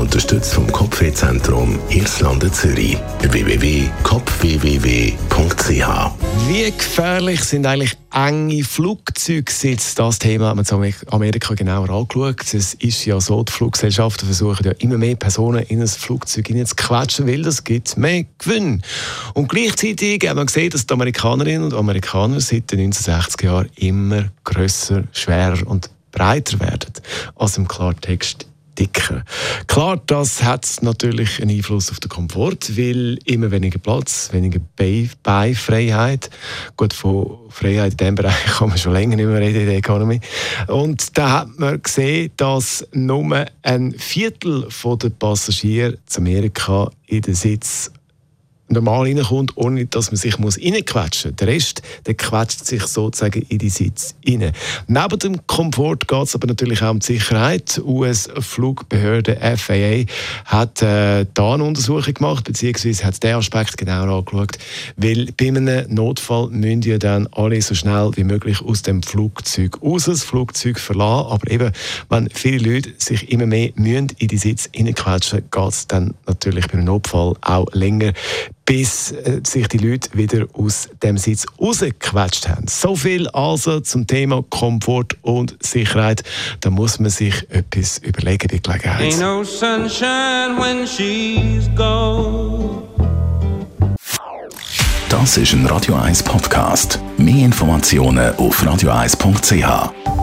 Unterstützt vom Kopfwehzentrum Irlande Zürich. www.kopfwww.ch Wie gefährlich sind eigentlich enge Flugzeugsitze? Das Thema hat man in Amerika genauer angeschaut. Es ist ja so, die Fluggesellschaften versuchen ja immer mehr Personen in ein Flugzeug zu quetschen, weil das gibt mehr Gewinn. Und gleichzeitig haben wir gesehen, dass die Amerikanerinnen und Amerikaner seit den 1960er Jahren immer grösser, schwerer und breiter werden als im Klartext dicker. Klar, das hat natürlich einen Einfluss auf den Komfort, weil immer weniger Platz, weniger Beifreiheit. Gut, von Freiheit in diesem Bereich kann man schon länger nicht mehr reden in der Economy. Und da hat man gesehen, dass nur ein Viertel der Passagiere zu Amerika in den Sitz normal reinkommt, ohne dass man sich muss reinquetschen muss. Der Rest der quetscht sich sozusagen in die Sitz rein. Neben dem Komfort geht es aber natürlich auch um die Sicherheit. Die US-Flugbehörde FAA hat äh, da eine Untersuchung gemacht, beziehungsweise hat den Aspekt genauer angeschaut, weil bei einem Notfall müssen ja dann alle so schnell wie möglich aus dem Flugzeug raus, das Flugzeug verlassen. Aber eben, wenn viele Leute sich immer mehr in die Sitz reinquetschen, geht es dann natürlich beim Notfall auch länger bis äh, sich die Leute wieder aus dem Sitz rausgequetscht haben. So viel also zum Thema Komfort und Sicherheit. Da muss man sich etwas überlegen bei Gelegenheit. No das ist ein Radio 1 Podcast. Mehr Informationen auf radio1.ch.